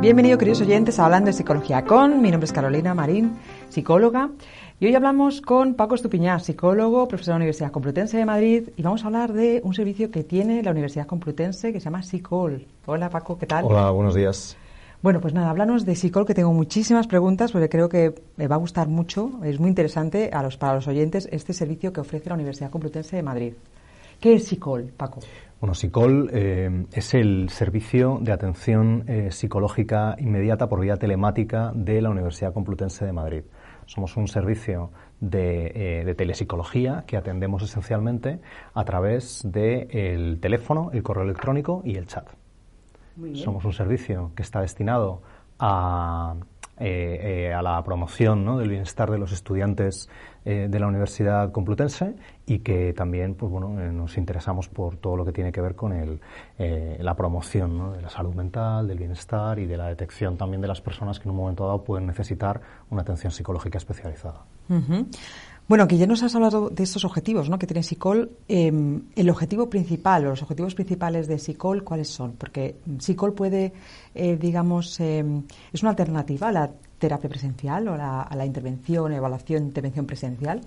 Bienvenido, queridos oyentes, a Hablando de Psicología con. Mi nombre es Carolina Marín, psicóloga. Y hoy hablamos con Paco Estupiñán, psicólogo, profesor de la Universidad Complutense de Madrid. Y vamos a hablar de un servicio que tiene la Universidad Complutense que se llama Psicol. Hola, Paco, ¿qué tal? Hola, buenos días. Bueno, pues nada, háblanos de Psicol, que tengo muchísimas preguntas, porque creo que me va a gustar mucho. Es muy interesante a los, para los oyentes este servicio que ofrece la Universidad Complutense de Madrid. ¿Qué es Psicol, Paco? Bueno, SICOL eh, es el servicio de atención eh, psicológica inmediata por vía telemática de la Universidad Complutense de Madrid. Somos un servicio de, eh, telepsicología que atendemos esencialmente a través del teléfono, el correo electrónico y el chat. Somos un servicio que está destinado a, a la promoción del bienestar de los estudiantes eh, de la Universidad Complutense y que también pues, bueno, eh, nos interesamos por todo lo que tiene que ver con el, eh, la promoción de la salud mental, del bienestar y de la detección también de las personas que en un momento dado pueden necesitar una atención psicológica especializada. Bueno, que ya nos has hablado de estos objetivos ¿no? que tiene SICOL. Em, el objetivo principal o los objetivos principales de SICOL, ¿cuáles son? Porque SICOL puede, digamos, em, es una alternativa a la terapia presencial o a la intervención, evaluación, intervención presencial?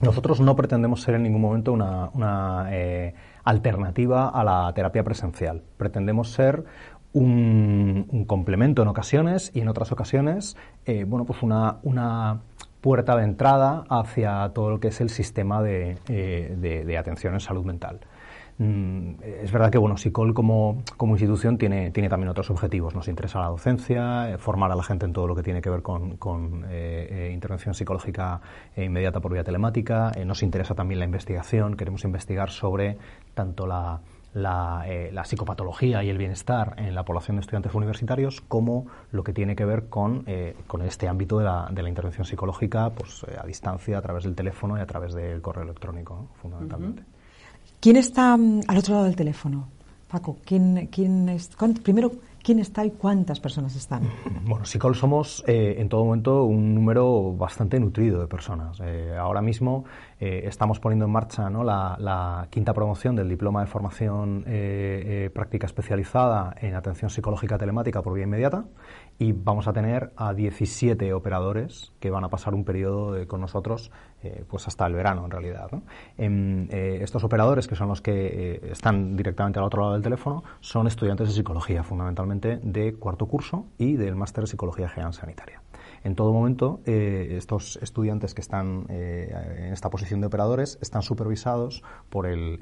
Nosotros no pretendemos ser en ningún momento una, eh, alternativa a la terapia presencial. Pretendemos ser un, complemento en ocasiones y en otras ocasiones, eh, bueno, pues una, una puerta de entrada hacia todo lo que es el sistema de, eh, de atención en salud mental. Mm, es verdad que bueno, SICOL como, como institución tiene, tiene también otros objetivos. Nos interesa la docencia, eh, formar a la gente en todo lo que tiene que ver con, con eh, intervención psicológica inmediata por vía telemática. nos interesa también la investigación. Queremos investigar sobre tanto la, la, psicopatología y el bienestar en la población de estudiantes universitarios como lo que tiene que ver con, con este ámbito de la, de la, intervención psicológica pues, a distancia, a través del teléfono y a través del correo electrónico, fundamentalmente. ¿Quién está mm, al otro lado del teléfono? Paco, ¿quién, quién es, primero, ¿quién está y cuántas personas están? Bueno, SICOL somos eh, en todo momento un número bastante nutrido de personas. Eh, ahora mismo eh, estamos poniendo en marcha la, quinta promoción del diploma de formación práctica especializada en atención psicológica telemática por vía inmediata y vamos a tener a 17 operadores que van a pasar un periodo con nosotros eh, pues hasta el verano en realidad. Em, eh, estos operadores, que son los que eh, están directamente al otro lado del teléfono, son estudiantes de psicología, fundamentalmente de cuarto curso y del máster de psicología general sanitaria en todo momento estos estudiantes que están en esta posición de operadores están supervisados por el,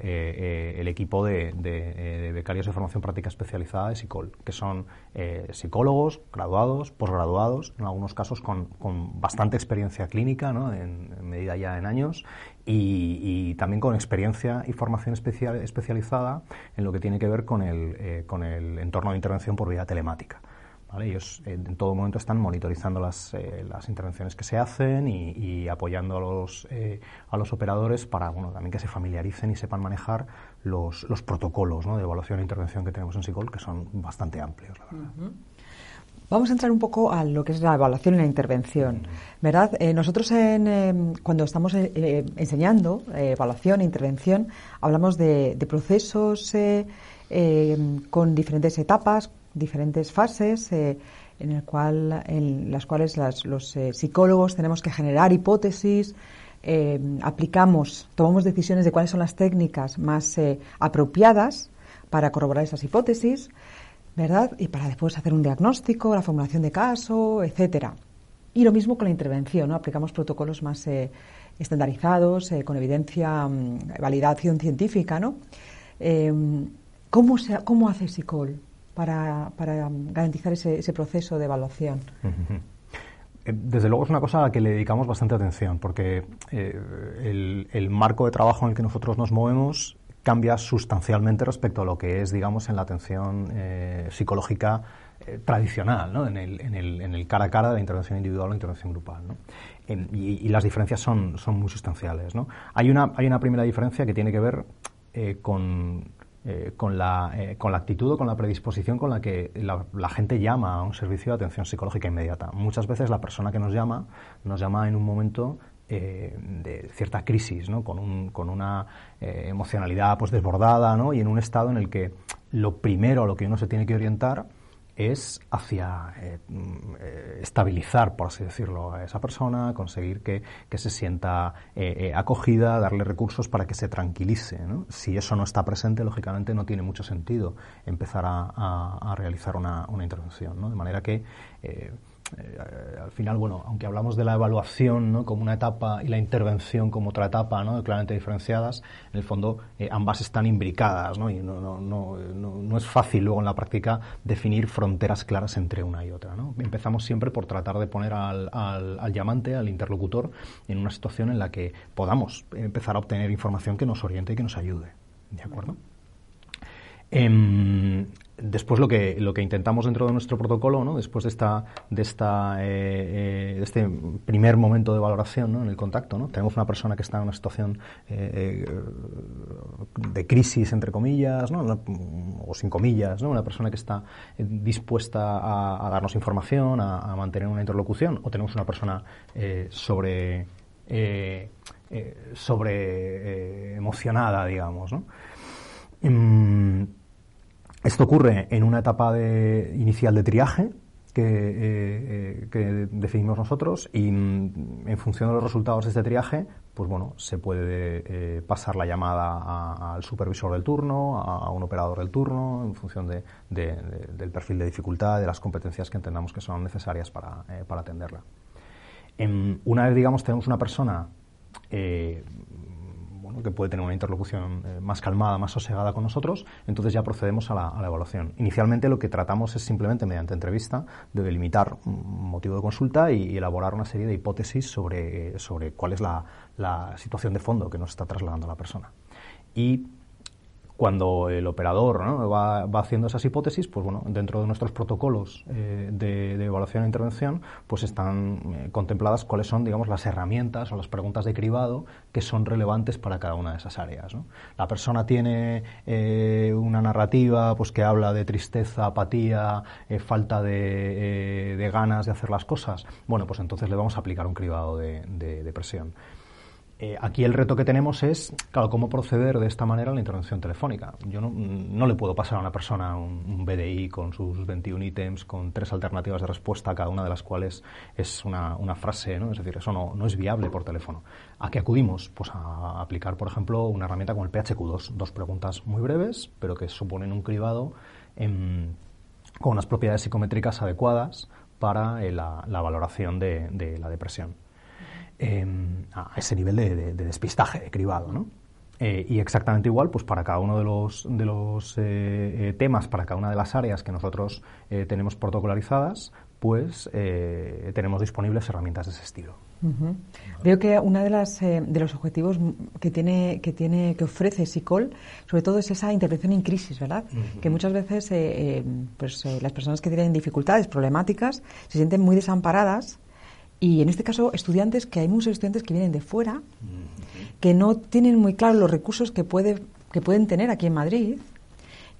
equipo de, becarios de formación práctica especializada de SICOL, que son psicólogos, graduados, posgraduados, en algunos casos con, bastante experiencia clínica, en, medida ya en años, y, también con experiencia y formación especial, especializada en lo que tiene que ver con el, con el entorno de intervención por vía telemática. Ellos eh, en todo momento están monitorizando las, eh, las intervenciones que se hacen y, apoyando a los, eh, a los operadores para bueno, también que se familiaricen y sepan manejar los, los protocolos de evaluación e intervención que tenemos en SICOL, que son bastante amplios, la verdad. Vamos a entrar un poco a lo que es la evaluación y la intervención, ¿verdad? nosotros en, cuando estamos enseñando evaluación e intervención hablamos de, procesos con diferentes etapas, diferentes fases eh, en, en las cuales los eh, psicólogos tenemos que generar hipótesis, eh, aplicamos, tomamos decisiones de cuáles son las técnicas más apropiadas para corroborar esas hipótesis, ¿verdad? Y para después hacer un diagnóstico, la formulación de caso, etcétera. Y lo mismo con la intervención, ¿no? Aplicamos protocolos más estandarizados, con evidencia, mm, validación científica, ¿no? ¿cómo, se, ¿Cómo hace SICOL? para, para garantizar ese, ese, proceso de evaluación? Eh, desde luego es una cosa a la que le dedicamos bastante atención, porque eh, el, el, marco de trabajo en el que nosotros nos movemos cambia sustancialmente respecto a lo que es, digamos, en la atención eh, psicológica eh, tradicional, ¿no? en, el, en, el, en, el, cara a cara de la intervención individual o intervención grupal. y, las diferencias son, son muy sustanciales. Hay, una, hay una primera diferencia que tiene que ver eh, con, con, la, con la actitud o con la predisposición con la que la, la, gente llama a un servicio de atención psicológica inmediata. Muchas veces la persona que nos llama nos llama en un momento eh, de cierta crisis, ¿no? con, un, con una eh, emocionalidad pues, desbordada ¿no? y en un estado en el que lo primero a lo que uno se tiene que orientar es hacia eh, eh, estabilizar, por así decirlo, a esa persona, conseguir que, que se sienta acogida, darle recursos para que se tranquilice. Si eso no está presente, lógicamente no tiene mucho sentido empezar a, a, realizar una, una intervención. De manera que al final, bueno, aunque hablamos de la evaluación ¿no? como una etapa y la intervención como otra etapa, ¿no? claramente diferenciadas, en el fondo eh, ambas están imbricadas ¿no? y no, no, no, no, es fácil luego en la práctica definir fronteras claras entre una y otra. ¿no? Empezamos siempre por tratar de poner al, al, al, llamante, al interlocutor, en una situación en la que podamos empezar a obtener información que nos oriente y que nos ayude. ¿De acuerdo? Eh, Después lo que, lo que intentamos dentro de nuestro protocolo, ¿no? después de, esta, de, esta, eh, eh, este primer momento de valoración ¿no? en el contacto, ¿no? tenemos una persona que está en una situación eh, de crisis, entre comillas, ¿no? o sin comillas, ¿no? una persona que está dispuesta a, darnos información, a, mantener una interlocución, o tenemos una persona sobre, sobre emocionada, digamos. ¿no? Mm, esto ocurre en una etapa inicial de triaje que, eh, eh, definimos nosotros y mm, en función de los resultados de este triaje, pues bueno, se puede eh, pasar la llamada al supervisor del turno, a, un operador del turno, en función de, de, del perfil de dificultad, de las competencias que entendamos que son necesarias para, eh, atenderla. En, una vez, digamos, tenemos una persona que puede tener una interlocución eh, más calmada, más sosegada con nosotros, entonces ya procedemos a la, evaluación. Inicialmente lo que tratamos es simplemente, mediante entrevista, de delimitar un motivo de consulta y, y elaborar una serie de hipótesis sobre, sobre cuál es la, la situación de fondo que nos está trasladando la persona. Y cuando el operador va, haciendo esas hipótesis, pues bueno, dentro de nuestros protocolos eh, de, evaluación e intervención, pues están eh, contempladas cuáles son, digamos, las herramientas o las preguntas de cribado que son relevantes para cada una de esas áreas. La persona tiene eh, una narrativa pues que habla de tristeza, apatía, eh, falta de, ganas de hacer las cosas. Bueno, pues entonces le vamos a aplicar un cribado de, de, de presión. Eh, aquí el reto que tenemos es, claro, cómo proceder de esta manera a la intervención telefónica. Yo no, le puedo pasar a una persona un, un, BDI con sus 21 ítems, con tres alternativas de respuesta, cada una de las cuales es una, frase, ¿no? Es decir, eso no, es viable por teléfono. ¿A qué acudimos? Pues a aplicar, por ejemplo, una herramienta como el PHQ2. Dos preguntas muy breves, pero que suponen un cribado con unas propiedades psicométricas adecuadas para eh, la, valoración de la depresión eh, a ese nivel de, de, de, despistaje, de cribado, ¿no? Eh, y exactamente igual, pues para cada uno de los, de los eh, temas, para cada una de las áreas que nosotros eh, tenemos protocolarizadas, pues tenemos disponibles herramientas de ese estilo. Uh -huh. Veo que uno de, las, eh, de los objetivos que tiene, que tiene, que ofrece SICOL, sobre todo es esa intervención en crisis, ¿verdad? Uh -huh. Que muchas veces eh, pues, las personas que tienen dificultades, problemáticas, se sienten muy desamparadas y en este caso, estudiantes, que hay muchos estudiantes que vienen de fuera, que no tienen muy claro los recursos que, puede, que pueden tener aquí en Madrid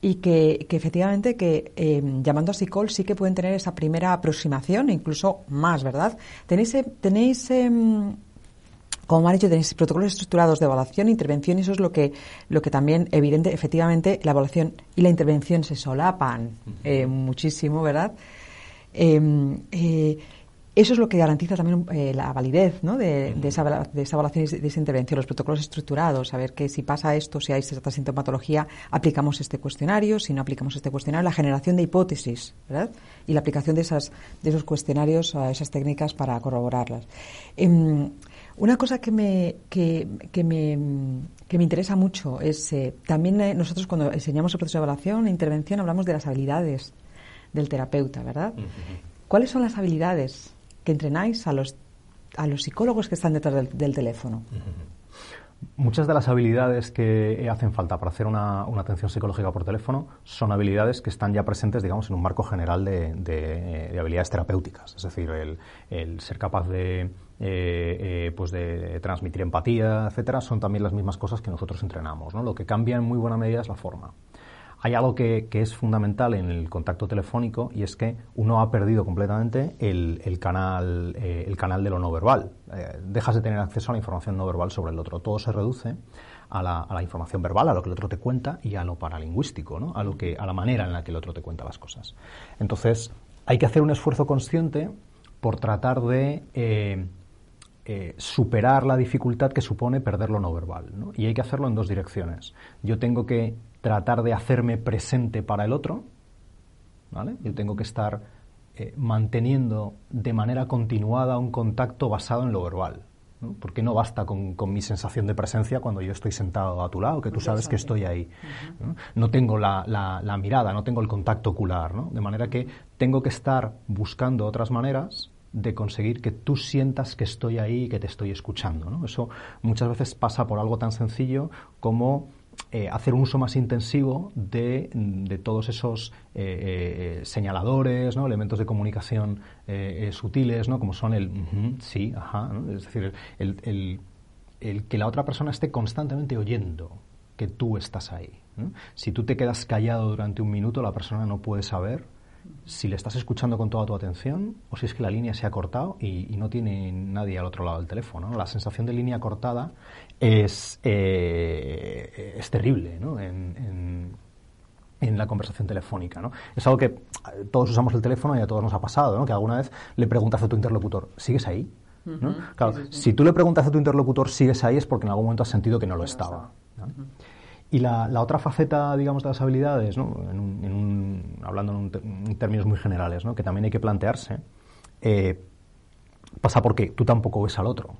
y que, que efectivamente que eh, llamando a SICOL sí que pueden tener esa primera aproximación, incluso más, ¿verdad? Tenéis, tenéis eh, como dicho, tenéis protocolos estructurados de evaluación e intervención y eso es lo que, lo que también, evidente, efectivamente, la evaluación y la intervención se solapan eh, muchísimo, ¿verdad? Eh, eso es lo que garantiza también eh, la validez ¿no? de, de, esa, de, esa, evaluación y de esa intervención, los protocolos estructurados, saber que si pasa esto, si hay esta sintomatología, aplicamos este cuestionario, si no aplicamos este cuestionario, la generación de hipótesis, ¿verdad? Y la aplicación de, esas, de esos cuestionarios a esas técnicas para corroborarlas. Eh, una cosa que me, que, que me, que me interesa mucho es, eh, también eh, nosotros cuando enseñamos el proceso de evaluación e intervención hablamos de las habilidades del terapeuta, ¿verdad? Uh -huh. ¿Cuáles son las habilidades que entrenáis a los, a los psicólogos que están detrás del, teléfono? Muchas de las habilidades que hacen falta para hacer una, atención psicológica por teléfono son habilidades que están ya presentes, digamos, en un marco general de, habilidades terapéuticas. Es decir, el, ser capaz de, eh, eh, pues de transmitir empatía, etcétera, son también las mismas cosas que nosotros entrenamos. ¿no? Lo que cambia en muy buena medida es la forma. Hay algo que, es fundamental en el contacto telefónico y es que uno ha perdido completamente el, canal, eh, el canal de lo no verbal. Eh, dejas de tener acceso a la información no verbal sobre el otro. Todo se reduce a la, información verbal, a lo que el otro te cuenta y a lo paralingüístico, ¿no? a, lo que, a la manera en la que el otro te cuenta las cosas. Entonces, hay que hacer un esfuerzo consciente por tratar de eh, superar la dificultad que supone perder lo no verbal. Y hay que hacerlo en dos direcciones. Yo tengo que tratar de hacerme presente para el otro, ¿vale? Yo tengo que estar eh, manteniendo de manera continuada un contacto basado en lo verbal. ¿no? Porque no basta con, mi sensación de presencia cuando yo estoy sentado a tu lado, que tú sabes que estoy ahí. ¿no? tengo la, la, mirada, no tengo el contacto ocular. ¿no? De manera que tengo que estar buscando otras maneras de conseguir que tú sientas que estoy ahí y que te estoy escuchando. ¿no? Eso muchas veces pasa por algo tan sencillo como eh, hacer un uso más intensivo de, todos esos eh, eh, señaladores, ¿no? elementos de comunicación sutiles, ¿no? como son el sí, ajá, es decir, el, que la otra persona esté constantemente oyendo que tú estás ahí. Si tú te quedas callado durante un minuto, la persona no puede saber si le estás escuchando con toda tu atención o si es que la línea se ha cortado y, no tiene nadie al otro lado del teléfono. La sensación de línea cortada es, eh, es terrible en, la conversación telefónica. ¿no? Es algo que eh, todos usamos el teléfono y a todos nos ha pasado, ¿no? que alguna vez le preguntas a tu interlocutor, ¿sigues ahí? Claro, si tú le preguntas a tu interlocutor, ¿sigues ahí? es porque en algún momento has sentido que no lo estaba. Y la, otra faceta, digamos, de las habilidades, ¿no? hablando en, términos muy generales, ¿no? que también hay que plantearse, eh, pasa porque tú tampoco ves al otro.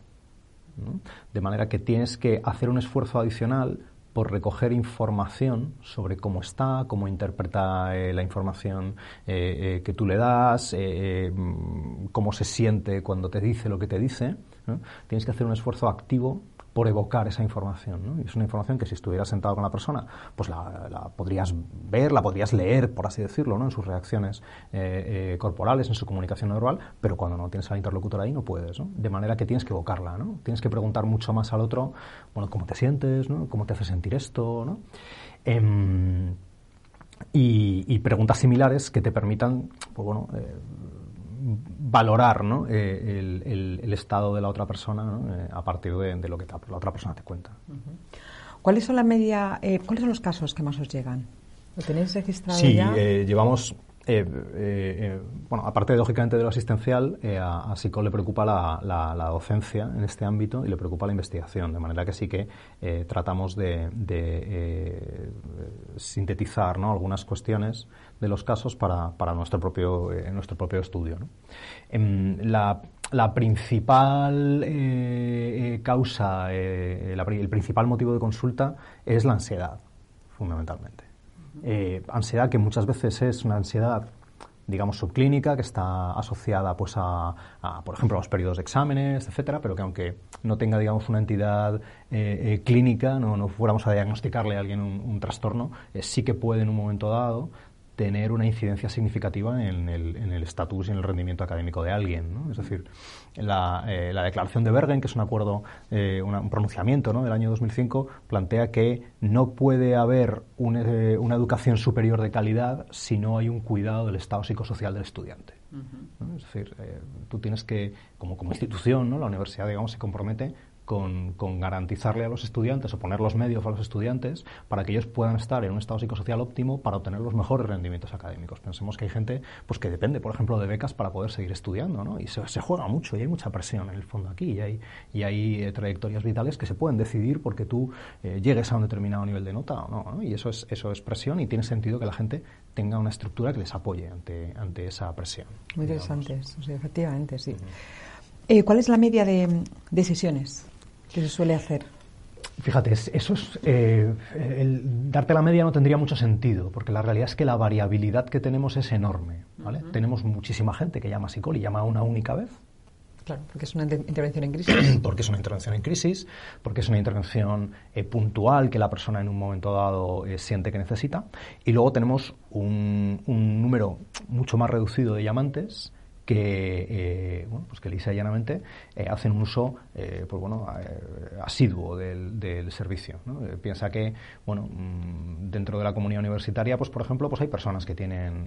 De manera que tienes que hacer un esfuerzo adicional por recoger información sobre cómo está, cómo interpreta eh, la información eh, que tú le das, cómo se siente cuando te dice lo que te dice. Tienes que hacer un esfuerzo activo por evocar esa información. ¿no? Y es una información que si estuvieras sentado con la persona, pues la, podrías ver, la podrías leer, por así decirlo, ¿no? en sus reacciones eh, eh, corporales, en su comunicación verbal, pero cuando no tienes al interlocutor ahí no puedes. ¿no? De manera que tienes que evocarla, ¿no? tienes que preguntar mucho más al otro, bueno, cómo te sientes, ¿no? cómo te hace sentir esto, ¿no? Em, y, preguntas similares que te permitan, pues bueno, eh, valorar ¿no? Eh, el, estado de la otra persona eh, a partir de, lo que la otra persona te cuenta. ¿Cuáles son la media, eh, cuáles son los casos que más os llegan? ¿Lo tenéis registrado sí, ya? llevamos eh, eh, eh, bueno, aparte lógicamente de lo asistencial, a, a SICO le preocupa la, docencia en este ámbito y le preocupa la investigación, de manera que sí que tratamos de, sintetizar algunas cuestiones de los casos para, nuestro propio nuestro propio estudio. Em, la, principal causa, el principal motivo de consulta es la ansiedad, fundamentalmente. Eh, ansiedad que muchas veces es una ansiedad digamos subclínica que está asociada pues a, por ejemplo a los periodos de exámenes etcétera pero que aunque no tenga digamos una entidad eh, eh, clínica no, no fuéramos a diagnosticarle a alguien un, trastorno sí que puede en un momento dado tener una incidencia significativa en el estatus y en el rendimiento académico de alguien. ¿no? Es decir, la, eh, la, declaración de Bergen, que es un acuerdo, eh, un pronunciamiento ¿no? del año 2005, plantea que no puede haber eh, una educación superior de calidad si no hay un cuidado del estado psicosocial del estudiante. Es decir, tú tienes que, como, como institución, ¿no? la universidad digamos, se compromete con, garantizarle a los estudiantes o poner los medios a los estudiantes para que ellos puedan estar en un estado psicosocial óptimo para obtener los mejores rendimientos académicos. Pensemos que hay gente pues que depende, por ejemplo, de becas para poder seguir estudiando, ¿no? Y se, juega mucho y hay mucha presión en el fondo aquí y hay, y hay eh, trayectorias vitales que se pueden decidir porque tú eh, llegues a un determinado nivel de nota o no, Y eso es, eso es presión y tiene sentido que la gente tenga una estructura que les apoye ante, ante esa presión. Muy interesante, efectivamente, sí. Eh, ¿Cuál es la media de, de sesiones? ¿Qué se suele hacer? Fíjate, eso es, eh, el darte la media no tendría mucho sentido, porque la realidad es que la variabilidad que tenemos es enorme. ¿vale? Tenemos muchísima gente que llama a y llama una única vez, Claro, porque es una intervención en crisis. porque es una intervención en crisis, porque es una intervención eh, puntual que la persona en un momento dado eh, siente que necesita. Y luego tenemos un, un número mucho más reducido de llamantes que, eh, bueno, pues que lisa y llanamente eh, hacen un uso eh, pues bueno, asiduo del, del servicio. piensa que bueno, mm, dentro de la comunidad universitaria, pues por ejemplo, pues hay personas que tienen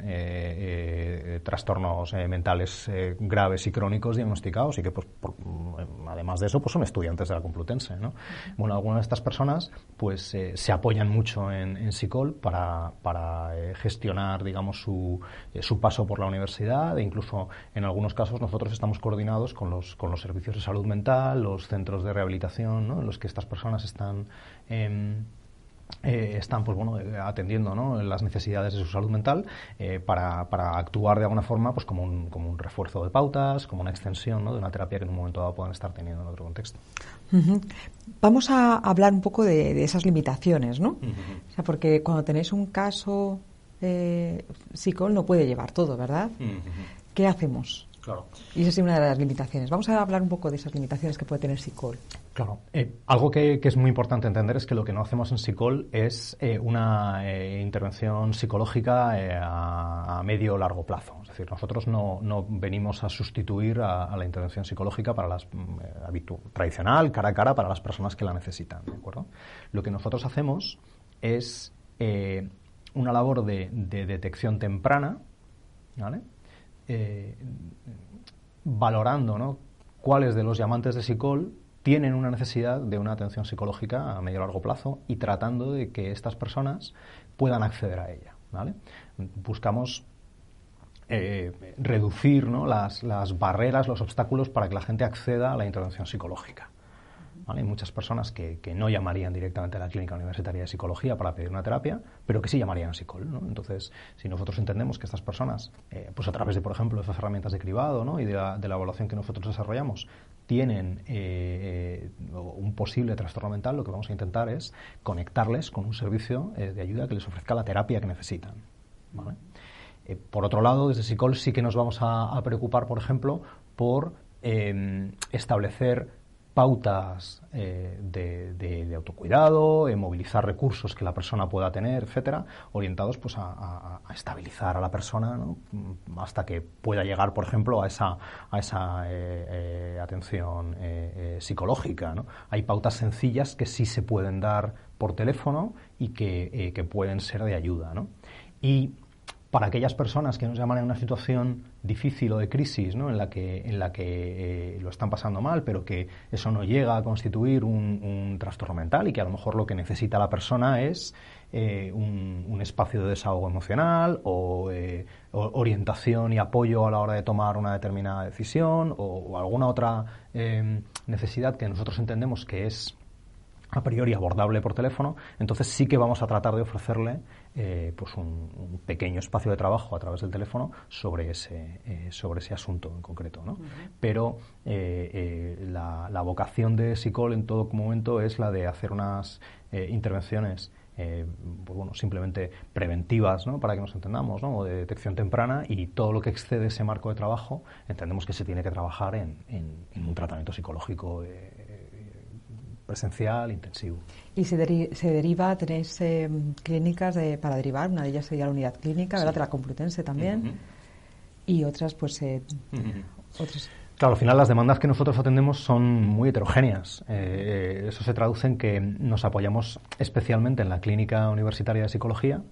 trastornos mentales graves y crónicos diagnosticados y que pues mm, además de eso pues son estudiantes de la Complutense. ¿no? Bueno, algunas de estas personas pues se apoyan mucho en, en SICOL para, para gestionar digamos su, su paso por la universidad e incluso en algunos casos nosotros estamos coordinados con los, con los servicios de salud mental, los centros de rehabilitación, ¿no? en los que estas personas están... Em, eh, están pues bueno atendiendo ¿no? las necesidades de su salud mental eh, para, para, actuar de alguna forma pues como un, como un refuerzo de pautas como una extensión ¿no? de una terapia que en un momento dado puedan estar teniendo en otro contexto vamos a hablar un poco de, esas limitaciones no o sea, porque cuando tenéis un caso eh, psicol no puede llevar todo verdad ¿qué hacemos? Claro. Y esa es una de las limitaciones. Vamos a hablar un poco de esas limitaciones que puede tener SICOL. Claro. Eh, algo que, es muy importante entender es que lo que no hacemos en SICOL es eh, una eh, intervención psicológica a, medio o largo plazo. Es decir, nosotros no, venimos a sustituir a, la intervención psicológica para las mm, tradicional, cara a cara, para las personas que la necesitan. ¿de acuerdo? Lo que nosotros hacemos es una labor de, de detección temprana, ¿vale? Eh, valorando cuáles de los llamantes de SICOL tienen una necesidad de una atención psicológica a medio y largo plazo y tratando de que estas personas puedan acceder a ella. Buscamos eh, reducir las barreras, los obstáculos para que la gente acceda a la intervención psicológica. Hay muchas personas que, no llamarían directamente a la clínica universitaria de psicología para pedir una terapia, pero que sí llamarían a psicólogo. Entonces, si nosotros entendemos que estas personas, eh, pues a través de, por ejemplo, esas herramientas de cribado y de la, evaluación que nosotros desarrollamos, tienen eh, eh, un posible trastorno mental, lo que vamos a intentar es conectarles con un servicio de ayuda que les ofrezca la terapia que necesitan. por otro lado, desde Psicol sí que nos vamos a preocupar, por ejemplo, por establecer pautas eh, de, autocuidado, movilizar recursos que la persona pueda tener, etcétera, orientados pues a, estabilizar a la persona mm, hasta que pueda llegar, por ejemplo, a esa, a esa eh, eh, atención psicológica. Hay pautas sencillas que sí se pueden dar por teléfono y que pueden ser de ayuda. Y para aquellas personas que nos llaman en una situación difícil o de crisis, ¿no? en la que, en la que eh, lo están pasando mal, pero que eso no llega a constituir un, trastorno mental y que a lo mejor lo que necesita la persona es eh, un, espacio de desahogo emocional o, eh, orientación y apoyo a la hora de tomar una determinada decisión o alguna otra necesidad que nosotros entendemos que es a priori abordable por teléfono, entonces sí que vamos a tratar de ofrecerle eh, pues un, pequeño espacio de trabajo a través del teléfono sobre ese, eh, sobre ese asunto en concreto. ¿no? Pero eh, la, la, vocación de SICOL en todo momento es la de hacer unas intervenciones pues bueno, simplemente preventivas, ¿no? para que nos entendamos, ¿no? o de detección temprana, y todo lo que excede ese marco de trabajo entendemos que se tiene que trabajar en, en un tratamiento psicológico presencial, intensivo. ¿Y se, se deriva, tenéis eh, clínicas para derivar? Una de ellas sería la unidad clínica, ¿verdad? De la Complutense también. Y otras, pues, eh, Claro, al final las demandas que nosotros atendemos son muy heterogéneas. Eh, eso se traduce en que nos apoyamos especialmente en la Clínica Universitaria de Psicología,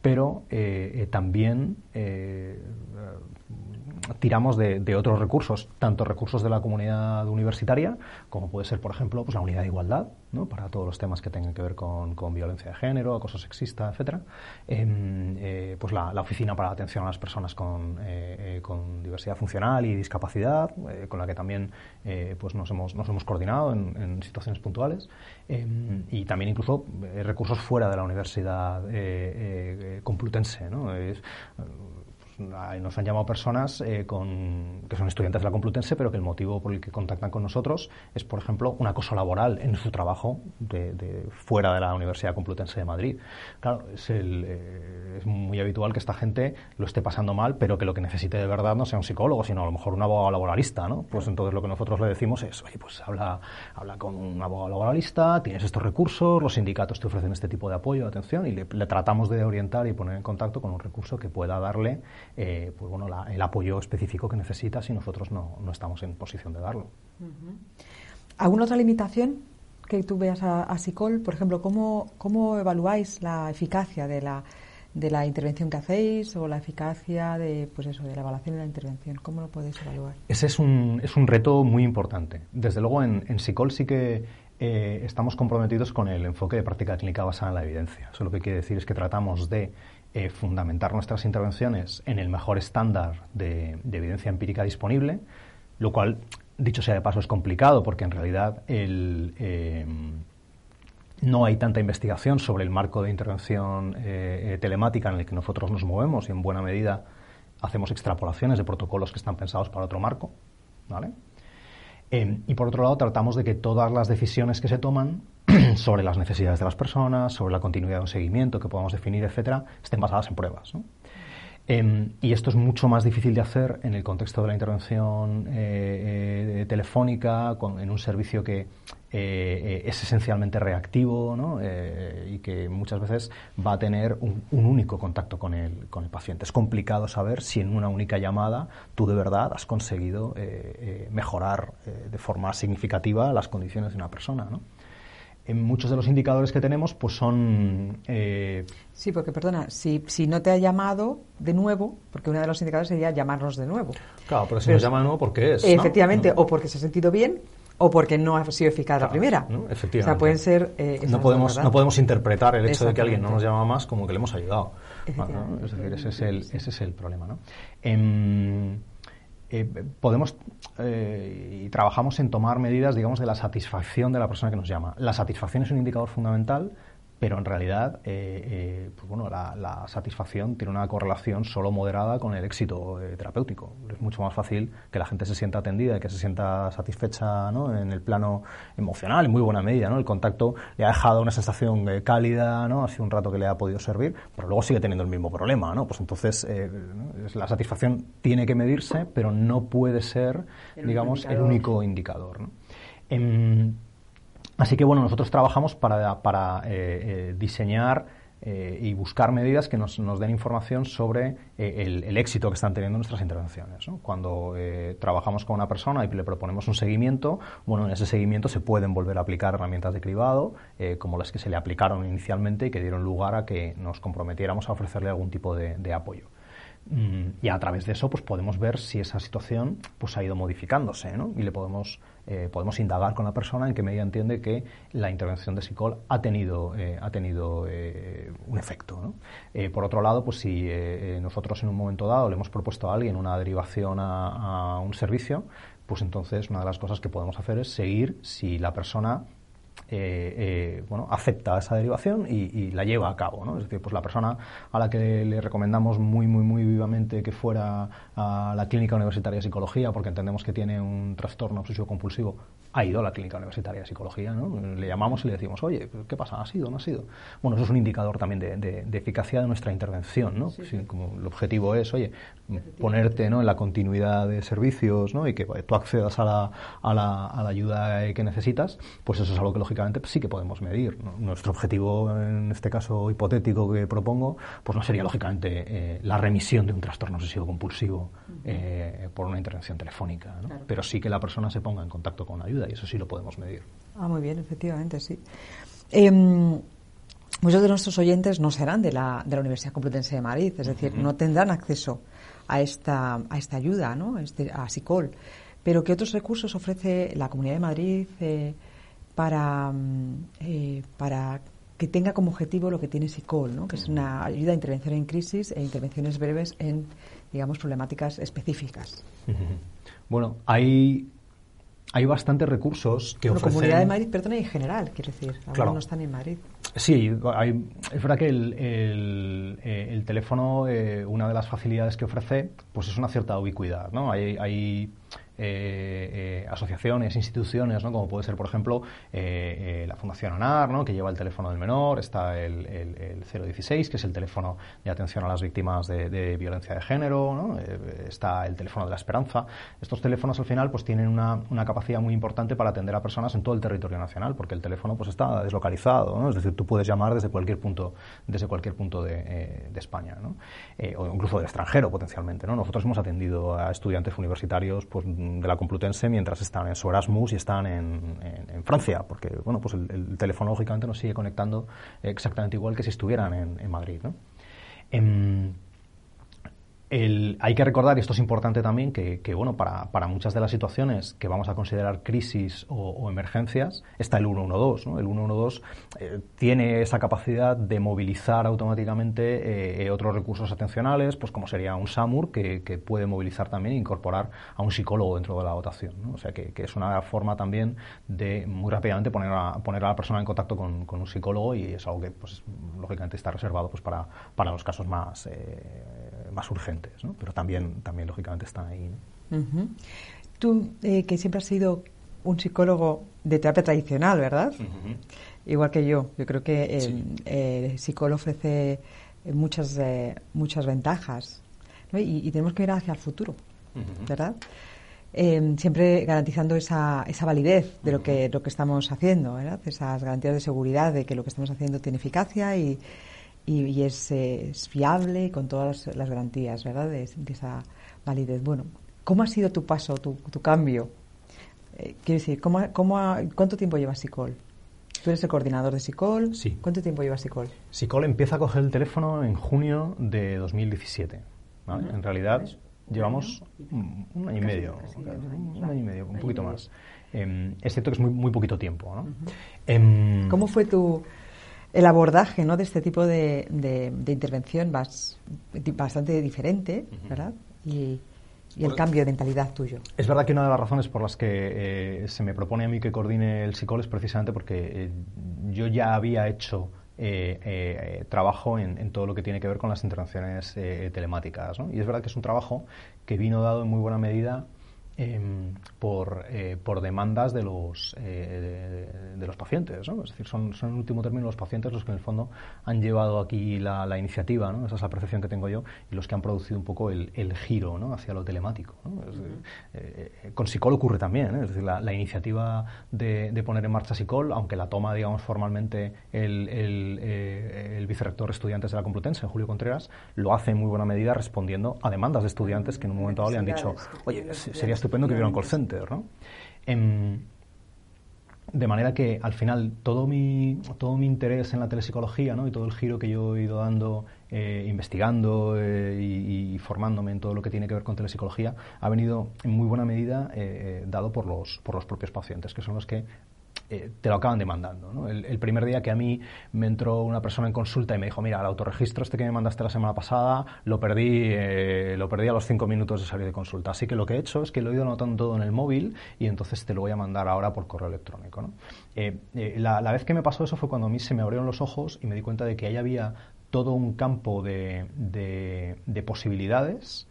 pero también tiramos de, otros recursos, tanto recursos de la comunidad universitaria, como puede ser, por ejemplo, pues la unidad de igualdad, ¿no? para todos los temas que tengan que ver con, violencia de género, acoso sexista, etcétera. Em, eh, pues la, oficina para atención a las personas con, eh, eh, diversidad funcional y discapacidad, con la que también pues nos hemos, coordinado en, situaciones puntuales. Em, y también incluso recursos fuera de la universidad complutense. ¿no? Nos han llamado personas eh, con, que son estudiantes de la Complutense, pero que el motivo por el que contactan con nosotros es, por ejemplo, un acoso laboral en su trabajo de, fuera de la Universidad Complutense de Madrid. Claro, es, eh, es, muy habitual que esta gente lo esté pasando mal, pero que lo que necesite de verdad no sea un psicólogo, sino a lo mejor un abogado laboralista, ¿no? Pues entonces lo que nosotros le decimos es, oye, pues habla, habla con un abogado laboralista, tienes estos recursos, los sindicatos te ofrecen este tipo de apoyo, atención, y le, tratamos de orientar y poner en contacto con un recurso que pueda darle eh, pues bueno, el apoyo específico que necesita si nosotros no, no estamos en posición de darlo. ¿Alguna otra limitación que tú veas a, a SICOL? Por ejemplo, ¿cómo, ¿cómo evaluáis la eficacia de la, de la intervención que hacéis o la eficacia de, pues eso, de la evaluación de la intervención? ¿Cómo lo podéis evaluar? Ese es un, es un reto muy importante. Desde luego, en, en SICOL sí que eh, estamos comprometidos con el enfoque de práctica clínica basada en la evidencia. Eso lo que quiere decir es que tratamos de eh, fundamentar nuestras intervenciones en el mejor estándar de, evidencia empírica disponible, lo cual, dicho sea de paso, es complicado porque en realidad eh, no hay tanta investigación sobre el marco de intervención telemática en el que nosotros nos movemos y en buena medida hacemos extrapolaciones de protocolos que están pensados para otro marco. ¿vale? Y por otro lado, tratamos de que todas las decisiones que se toman sobre las necesidades de las personas, sobre la continuidad de un seguimiento que podamos definir, etcétera, estén basadas en pruebas. Em, y esto es mucho más difícil de hacer en el contexto de la intervención eh, eh, telefónica, en un servicio que eh, es esencialmente reactivo y que muchas veces va a tener un, único contacto con el, con el, paciente. Es complicado saber si en una única llamada tú de verdad has conseguido mejorar de forma significativa las condiciones de una persona. ¿no? En muchos de los indicadores que tenemos, pues son... Eh, sí, porque, perdona, si, si no te ha llamado de nuevo, porque uno de los indicadores sería llamarnos de nuevo. Claro, pero si nos llama de nuevo, ¿por qué es? Efectivamente, o porque se ha sentido bien, o porque no ha sido eficaz la primera. Efectivamente. O sea, pueden ser... Eh, no, podemos, no podemos interpretar el hecho de que alguien no nos llama más como que le hemos ayudado. Es decir, ese es el, ese es el problema, ¿no? Em, eh, podemos eh, y trabajamos en tomar medidas, digamos, de la satisfacción de la persona que nos llama. La satisfacción es un indicador fundamental pero en realidad eh, eh, pues bueno, la, satisfacción tiene una correlación solo moderada con el éxito eh, terapéutico. Es mucho más fácil que la gente se sienta atendida y que se sienta satisfecha ¿no? en el plano emocional, en muy buena medida. ¿no? El contacto le ha dejado una sensación cálida, ¿no? ha sido un rato que le ha podido servir, pero luego sigue teniendo el mismo problema. ¿no? Pues entonces la satisfacción tiene que medirse, pero no puede ser, digamos, el único indicador. ¿no? Em, Así que bueno, nosotros trabajamos para, para eh, eh, diseñar eh, y buscar medidas que nos, nos den información sobre el, éxito que están teniendo nuestras intervenciones. Cuando trabajamos con una persona y le proponemos un seguimiento, bueno, en ese seguimiento se pueden volver a aplicar herramientas de cribado, como las que se le aplicaron inicialmente y que dieron lugar a que nos comprometiéramos a ofrecerle algún tipo de, apoyo. Mm, y a través de eso pues podemos ver si esa situación pues ha ido modificándose ¿no? y le podemos eh, podemos indagar con la persona en qué medida entiende que la intervención de psicol ha tenido, eh, ha tenido eh, un efecto. por otro lado, pues si nosotros en un momento dado le hemos propuesto a alguien una derivación a un servicio, pues entonces una de las cosas que podemos hacer es seguir si la persona eh, eh, bueno, acepta esa derivación y, la lleva a cabo. ¿no? Es decir, pues la persona a la que le recomendamos muy, muy, muy vivamente que fuera a la Clínica Universitaria de Psicología porque entendemos que tiene un trastorno obsesivo compulsivo, ha ido a la Clínica Universitaria de Psicología. ¿no? Le llamamos y le decimos, oye, ¿qué pasa? ¿Ha sido o no ha sido? Bueno, eso es un indicador también de, eficacia de nuestra intervención. ¿no? como el objetivo es, oye, ponerte ¿no? en la continuidad de servicios ¿no? y que tú accedas a la, a, la, a la ayuda que necesitas, pues eso es algo que lógicamente sí que podemos medir. Nuestro objetivo, en este caso hipotético que propongo, pues no sería lógicamente eh, la remisión de un trastorno obsesivo compulsivo eh, por una intervención telefónica, pero sí que la persona se ponga en contacto con ayuda y eso sí lo podemos medir. Ah, muy bien, efectivamente, sí. Em, muchos de nuestros oyentes no serán de la, de la Universidad Complutense de Madrid, es decir, no tendrán acceso a esta, a esta ayuda, ¿no? Este, a SICOL. Pero ¿qué otros recursos ofrece la Comunidad de Madrid? Eh, para, mm, eh, para que tenga como objetivo lo que tiene SICOL, ¿no? que es una ayuda a intervención en crisis e intervenciones breves en, digamos, problemáticas específicas. Bueno, hay, hay bastantes recursos que La ofrecen... Comunidad de Madrid, perdona, en general, quiero decir. Claro. no están en Madrid. Sí, hay- es verdad que el, el- eh, el teléfono, eh, una de las facilidades que ofrece, pues es una cierta ubicuidad, ¿no? Hay, hay, eh, eh, asociaciones, instituciones, ¿no? Como puede ser, por ejemplo, eh, eh, la Fundación ANAR, ¿no? Que lleva el teléfono del menor, está el, el- el 016, que es el teléfono de atención a las víctimas de, violencia de género, está el teléfono de la esperanza. Estos teléfonos, al final, pues tienen una, una capacidad muy importante para atender a personas en todo el territorio nacional, porque el teléfono, pues está deslocalizado, ¿no? Es decir, tú puedes llamar desde cualquier punto, desde cualquier punto de, de España, o incluso del extranjero, potencialmente, ¿no? Nosotros hemos atendido a estudiantes universitarios, pues, de la Complutense mientras están en su Erasmus y están en, en- Francia, porque, bueno, pues el, el teléfono, lógicamente, nos sigue conectando exactamente igual que si estuvieran en, Madrid, ¿no? El- hay que recordar, y esto es importante también, que, que, bueno, para, para muchas de las situaciones que vamos a considerar crisis o, emergencias, está el 112. ¿no? El 112 eh, tiene esa capacidad de movilizar automáticamente eh, eh, otros recursos atencionales, pues como sería un SAMUR, que, puede movilizar también e incorporar a un psicólogo dentro de la dotación. ¿no? O sea, que, es una forma también de muy rápidamente poner a, poner a la persona en contacto con, con un psicólogo y es algo que, pues, lógicamente, está reservado pues, para, para los casos más, eh, más urgentes, ¿no? pero también, también lógicamente están ahí. ¿no? Ujú. Tú, eh, que siempre has sido un psicólogo de terapia tradicional, ¿verdad? Igual que yo. Yo creo que eh, Sí. eh, el psicólogo ofrece eh, muchas, muchas ventajas. ¿no? Y, y tenemos que mirar hacia el futuro, ¿verdad? Eh, siempre garantizando esa, esa validez de lo que, lo que estamos haciendo, ¿verdad? Esas garantías de seguridad de que lo que estamos haciendo tiene eficacia y, y, y es, eh, es fiable con todas las, las garantías, ¿verdad? De, de esa validez. Bueno, ¿cómo ha sido tu paso, tu, tu cambio? Eh, quiero decir, ¿cómo, cómo ha- ¿cuánto tiempo llevas Sicol? Tú eres el coordinador de Sicol. Sí. ¿Cuánto tiempo llevas Sicol? Sicol empieza a coger el teléfono en junio de 2017. ¿vale? En realidad llevamos un, un año y medio, un año y medio, un poquito más. Em, es cierto que es muy, muy poquito tiempo. ¿no? Em, ¿Cómo fue tu el abordaje ¿no? de este tipo de, de- de intervención bastante diferente, ¿verdad? Y, y el Pues- cambio de mentalidad tuyo. Es verdad que una de las razones por las que eh, se me propone a mí que coordine el psicólogo es precisamente porque eh, yo ya había hecho eh, eh, trabajo en, en todo lo que tiene que ver con las intervenciones eh, telemáticas. ¿no? Y es verdad que es un trabajo que vino dado en muy buena medida em, por, eh, por demandas de los, eh, de, los pacientes. ¿no? Es decir, son, son en último término los pacientes los que en el fondo han llevado aquí la, la iniciativa, ¿no? esa es la percepción que tengo yo, y los que han producido un poco el, el giro ¿no? hacia lo telemático. eh, eh, con Sicol ocurre también, ¿eh? es decir, la, la iniciativa de, de poner en marcha Sicol, aunque la toma, digamos, formalmente el, el, eh, el vicerrector de estudiantes de la Complutense, Julio Contreras, lo hace en muy buena medida respondiendo a demandas de estudiantes que en un momento dado le han dicho, oye, se- sería estupendo que hubiera un call center, ¿no? Em, de manera que al final todo mi, todo mi interés en la telepsicología ¿no? y todo el giro que yo he ido dando, eh, investigando eh, y, y formándome en todo lo que tiene que ver con telepsicología, ha venido en muy buena medida eh, dado por los, por los propios pacientes, que son los que eh, te lo acaban demandando. El, primer día que a mí me entró una persona en consulta y me dijo, mira, el autorregistro este que me mandaste la semana pasada, lo perdí, eh, lo perdí a los cinco minutos de salir de consulta. Así que lo que he hecho es que lo he ido anotando todo en el móvil y entonces te lo voy a mandar ahora por correo electrónico. Eh, la, vez que me pasó eso fue cuando a mí se me abrieron los ojos y me di cuenta de que ahí había todo un campo de, de- de posibilidades,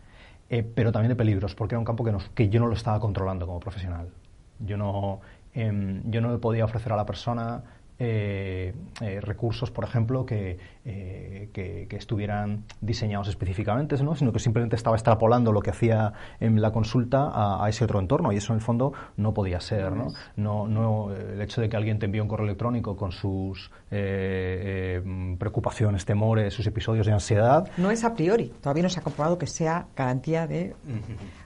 pero también de peligros, porque era un campo que, nos- que yo no lo estaba controlando como profesional. Yo no, yo no le podía ofrecer a la persona eh, eh, recursos, por ejemplo, que, eh, que, que estuvieran diseñados específicamente, ¿no? sino que simplemente estaba extrapolando lo que hacía en la consulta a, a ese otro entorno y eso en el fondo no podía ser. ¿no? No, no, el hecho de que alguien te envíe un correo electrónico con sus eh, eh, preocupaciones, temores, sus episodios de ansiedad, No es a priori, todavía no se ha comprobado que sea garantía de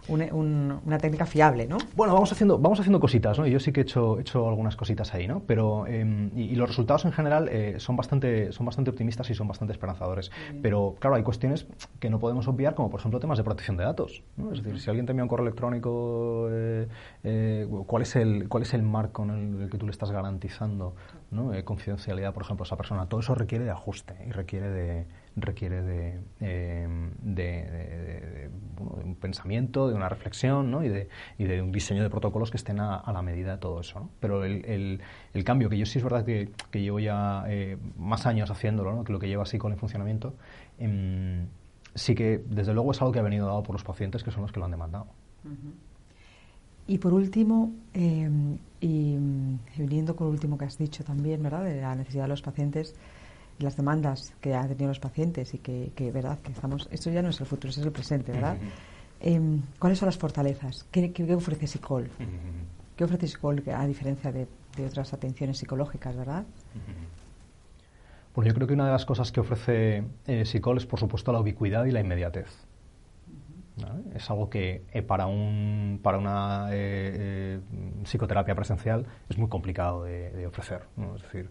un- un- una técnica fiable, ¿no? Bueno, vamos haciendo, vamos haciendo cositas, ¿no? Yo sí que he hecho, he hecho algunas cositas ahí, ¿no? Pero, eh, y, y los resultados en general son, bastante, son bastante optimistas y son bastante esperanzadores. Pero, claro, hay cuestiones que no podemos obviar, como por ejemplo temas de protección de datos. ¿no? Es decir, si alguien te envía un correo electrónico, eh, eh, ¿cuál, es el, ¿cuál es el marco en el que tú le estás garantizando. Eh, confidencialidad, por ejemplo, a esa persona? Todo eso requiere de ajuste y requiere de, requiere de, un pensamiento, de una reflexión ¿no? y, de, de, un diseño de protocolos que estén a, la medida de todo eso. Pero el, el, cambio, que yo sí es verdad que, llevo ya más años haciéndolo, que lo que llevo así con el funcionamiento, em, sí que desde luego es algo que ha venido dado por los pacientes que son los que lo han demandado. Y por último, eh, y viniendo con lo último que has dicho también, ¿verdad? De la necesidad de los pacientes, las demandas que han tenido los pacientes y que, ¿verdad? Que estamos, esto ya no es el futuro, es el presente, ¿verdad? Em, ¿Cuáles son las fortalezas? ¿Qué, ofrece SICOL? ¿Qué ofrece SICOL a diferencia de, otras atenciones psicológicas, verdad? Bueno, yo creo que una de las cosas que ofrece eh, SICOL es, por supuesto, la ubicuidad y la inmediatez. Es algo que eh, para, un, para una eh, eh, psicoterapia presencial es muy complicado de, ofrecer. Es decir,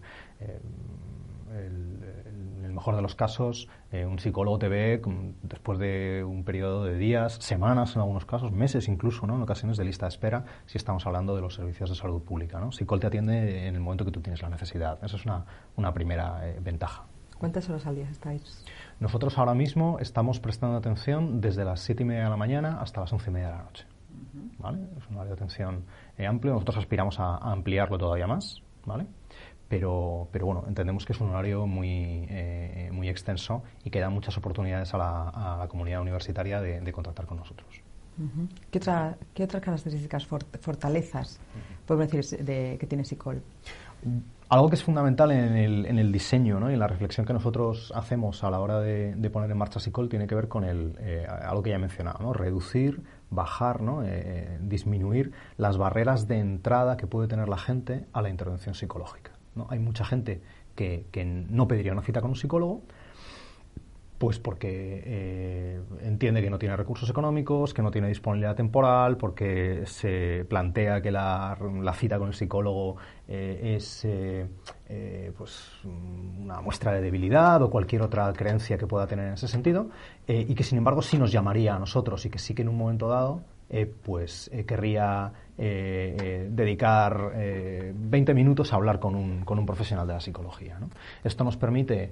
en el mejor de los casos, un psicólogo te ve después de un periodo de días, semanas en algunos casos, meses incluso, ¿no? en ocasiones de lista de espera, si estamos hablando de los servicios de salud pública. ¿no? Psicol te atiende en el momento que tú tienes la necesidad. Esa es una, una primera ventaja. ¿Cuántas horas al día estáis? Nosotros ahora mismo estamos prestando atención desde las 7 y media de la mañana hasta las 11 y media de la noche. ¿vale? Es un área de atención eh, amplio. Nosotros aspiramos a, ampliarlo todavía más, ¿vale? Pero, pero bueno, entendemos que es un horario muy, eh, muy extenso y que da muchas oportunidades a la, comunidad universitaria de, contactar con nosotros. ¿Qué, ¿Qué, otras características, fortalezas, podemos decir, de, que tiene SICOL? Algo que es fundamental en el, en el diseño ¿no? y en la reflexión que nosotros hacemos a la hora de, poner en marcha SICOL tiene que ver con el, eh, algo que ya he mencionado, ¿no? reducir, bajar, ¿no? Eh, disminuir las barreras de entrada que puede tener la gente a la intervención psicológica. ¿no? Hay mucha gente que, que no pediría una cita con un psicólogo, pues porque eh, entiende que no tiene recursos económicos, que no tiene disponibilidad temporal, porque se plantea que la, cita con el psicólogo eh, es eh, pues una muestra de debilidad o cualquier otra creencia que pueda tener en ese sentido, y que sin embargo sí nos llamaría a nosotros y que sí que en un momento dado pues querría dedicar 20 minutos a hablar con un, con un profesional de la psicología. Esto nos permite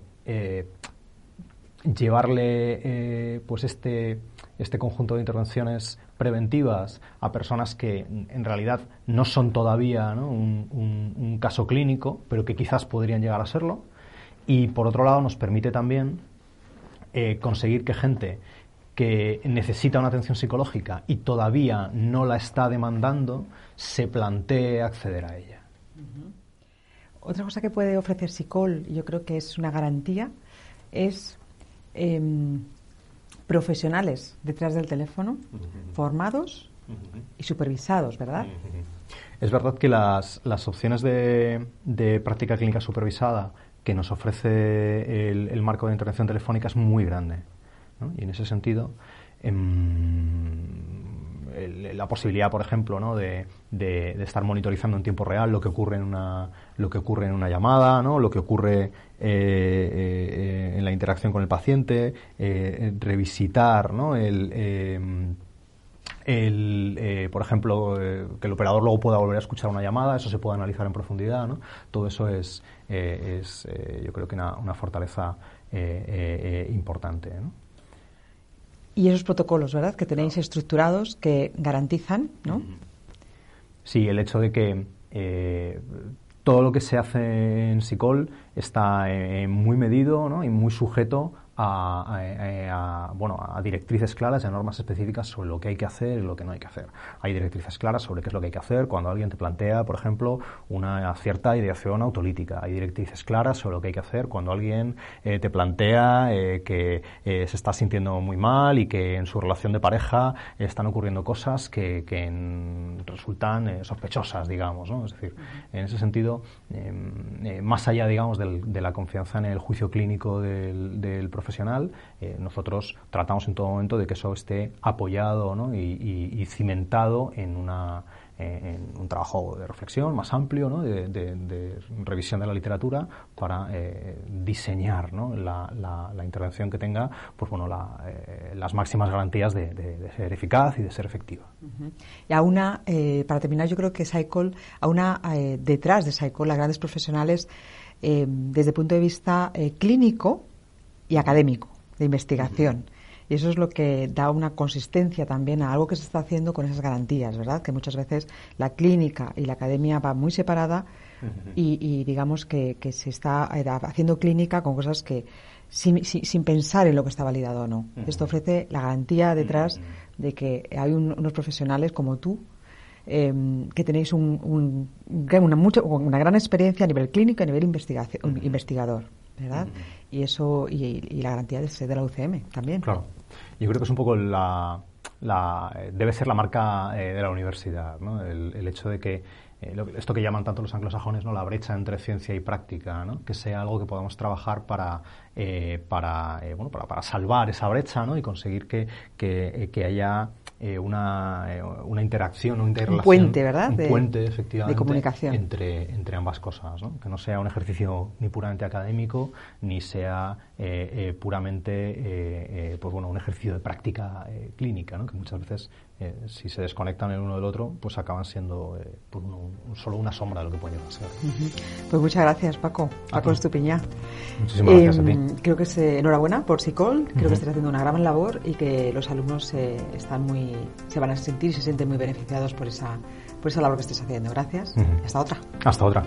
llevarle eh, pues este, este conjunto de intervenciones preventivas a personas que en realidad no son todavía Un, caso clínico, pero que quizás podrían llegar a serlo. Y por otro lado nos permite también eh, conseguir que gente que necesita una atención psicológica y todavía no la está demandando, se plantee acceder a ella. Otra cosa que puede ofrecer SICOL, yo creo que es una garantía, es Em, profesionales detrás del teléfono, formados y supervisados, ¿verdad? Es verdad que las, las opciones de, de, práctica clínica supervisada que nos ofrece el, marco de intervención telefónica es muy grande. Y en ese sentido, em, la posibilidad, por ejemplo, ¿no? de, de, estar monitorizando en tiempo real lo que ocurre en una, lo que ocurre en una llamada, ¿no? lo que ocurre eh, eh, en la interacción con el paciente, eh, revisitar ¿no? el, el por ejemplo, que el operador luego pueda volver a escuchar una llamada, eso se puede analizar en profundidad, ¿no? Todo eso es, es yo creo que una, una fortaleza importante, ¿no? Y esos protocolos, ¿verdad?, que tenéis estructurados que garantizan, ¿no? Sí, el hecho de que eh, todo lo que se hace en SICOL está eh, muy medido ¿no? y muy sujeto a, bueno, a directrices claras y a normas específicas sobre lo que hay que hacer y lo que no hay que hacer. Hay directrices claras sobre qué es lo que hay que hacer cuando alguien te plantea, por ejemplo, una cierta ideación autolítica. Hay directrices claras sobre lo que hay que hacer cuando alguien eh, te plantea eh, que eh, se está sintiendo muy mal y que en su relación de pareja están ocurriendo cosas que, resultan sospechosas, digamos. ¿no? Es decir, en ese sentido, em, más allá, digamos, de la confianza en el juicio clínico del, del profesional, profesional, eh, nosotros tratamos en todo momento de que eso esté apoyado y, cimentado en, una, eh, en un trabajo de reflexión más amplio, de, revisión de la literatura para eh, diseñar la, la, intervención que tenga pues, bueno, las máximas garantías de, ser eficaz y de ser efectiva. Y a una, para terminar, yo creo que Saicol, a una detrás de Saicol, las grandes profesionales, desde el punto de vista clínico, y académico, de investigación. Y eso es lo que da una consistencia también a algo que se está haciendo con esas garantías, ¿verdad? Que muchas veces la clínica y la academia va muy separada y, digamos que, se está eh, haciendo clínica con cosas que sin, sin, pensar en lo que está validado o no. Esto ofrece la garantía detrás de que hay unos profesionales como tú em, que tenéis un, una, mucha, una gran experiencia a nivel clínico y a nivel investigación, investigador. ¿Verdad? Y eso, y, la garantía de ser de la UCM también. Claro. Yo creo que es un poco la, debe ser la marca eh, de la universidad, ¿no? el, hecho de que eh, esto que llaman tanto los anglosajones, ¿no? la brecha entre ciencia y práctica, ¿no? que sea algo que podamos trabajar para, eh, para, bueno, para, para, salvar esa brecha ¿no? y conseguir que, que, que haya eh, una, eh, una, interacción, una interrelación. Un puente, ¿verdad? Un puente, efectivamente. De comunicación. Entre, entre ambas cosas, ¿no? Que no sea un ejercicio ni puramente académico, ni sea eh, puramente, pues bueno, un ejercicio de práctica clínica, ¿no? Que muchas veces, si se desconectan el uno del otro, pues acaban siendo pues solo una sombra de lo que pueden llegar a ser. Pues muchas gracias, Paco. Paco Estupiñá. Muchísimas gracias a ti. Creo que se, enhorabuena por SICOL. Creo que estás haciendo una gran labor y que los alumnos están muy se van a sentir y se sienten muy beneficiados por esa, por esa labor que estés haciendo. Gracias. Hasta otra. Hasta otra.